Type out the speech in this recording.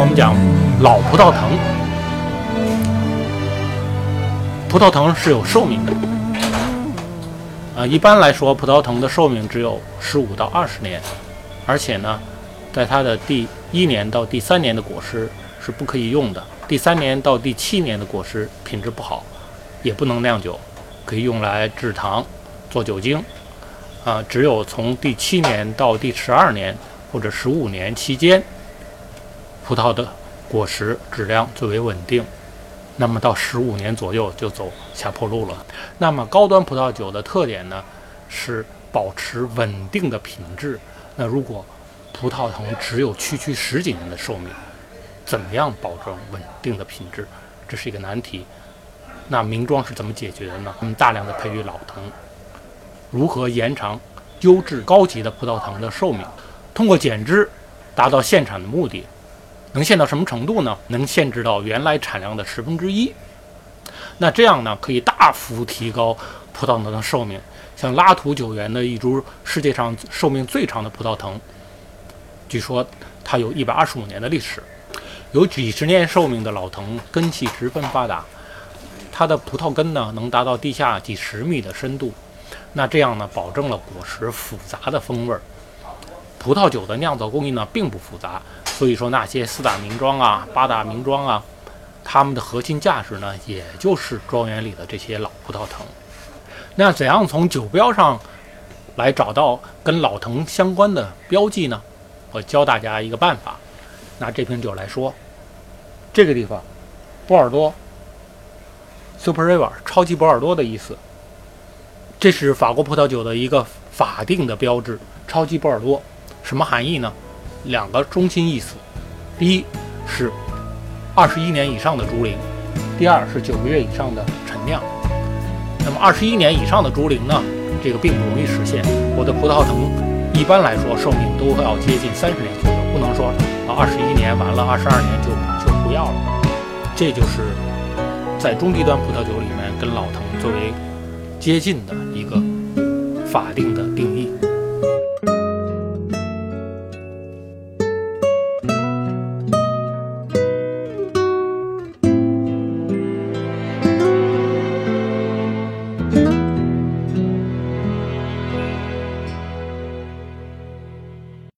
我们讲老葡萄藤。葡萄藤是有寿命的，啊，一般来说，葡萄藤的寿命只有十五到二十年，而且呢，在它的第一年到第三年的果实是不可以用的，第三年到第七年的果实品质不好，也不能酿酒，可以用来制糖、做酒精，啊，只有从第七年到第十二年或者十五年期间，葡萄的果实质量最为稳定。那么到十五年左右就走下坡路了。那么高端葡萄酒的特点呢，是保持稳定的品质。那如果葡萄藤只有区区十几年的寿命，怎么样保证稳定的品质？这是一个难题。那名庄是怎么解决的呢？我们大量的培育老藤，如何延长优质高级的葡萄藤的寿命？通过减脂达到限产的目的。能限到什么程度呢？能限制到原来产量的十分之一。那这样呢，可以大幅提高葡萄藤的寿命。像拉图酒园的一株世界上寿命最长的葡萄藤，据说它有一百二十五年的历史。有几十年寿命的老藤，根系十分发达，它的葡萄根呢能达到地下几十米的深度。那这样呢，保证了果实复杂的风味儿。葡萄酒的酿造工艺呢，并不复杂。所以说，那些四大名庄啊、八大名庄啊，他们的核心价值呢，也就是庄园里的这些老葡萄藤。那怎样从酒标上来找到跟老藤相关的标记呢？我教大家一个办法。拿这瓶酒来说，这个地方，波尔多，Super River，超级波尔多的意思。这是法国葡萄酒的一个法定的标志，超级波尔多，什么含义呢？两个中心意思，第一是二十一年以上的竹龄，第二是九个月以上的陈酿。那么二十一年以上的竹龄呢，这个并不容易实现。我的葡萄藤一般来说寿命都要接近三十年左右，不能说啊二十一年完了二十二年就就不要了。这就是在中低端葡萄酒里面跟老藤最为接近的一个法定的定义。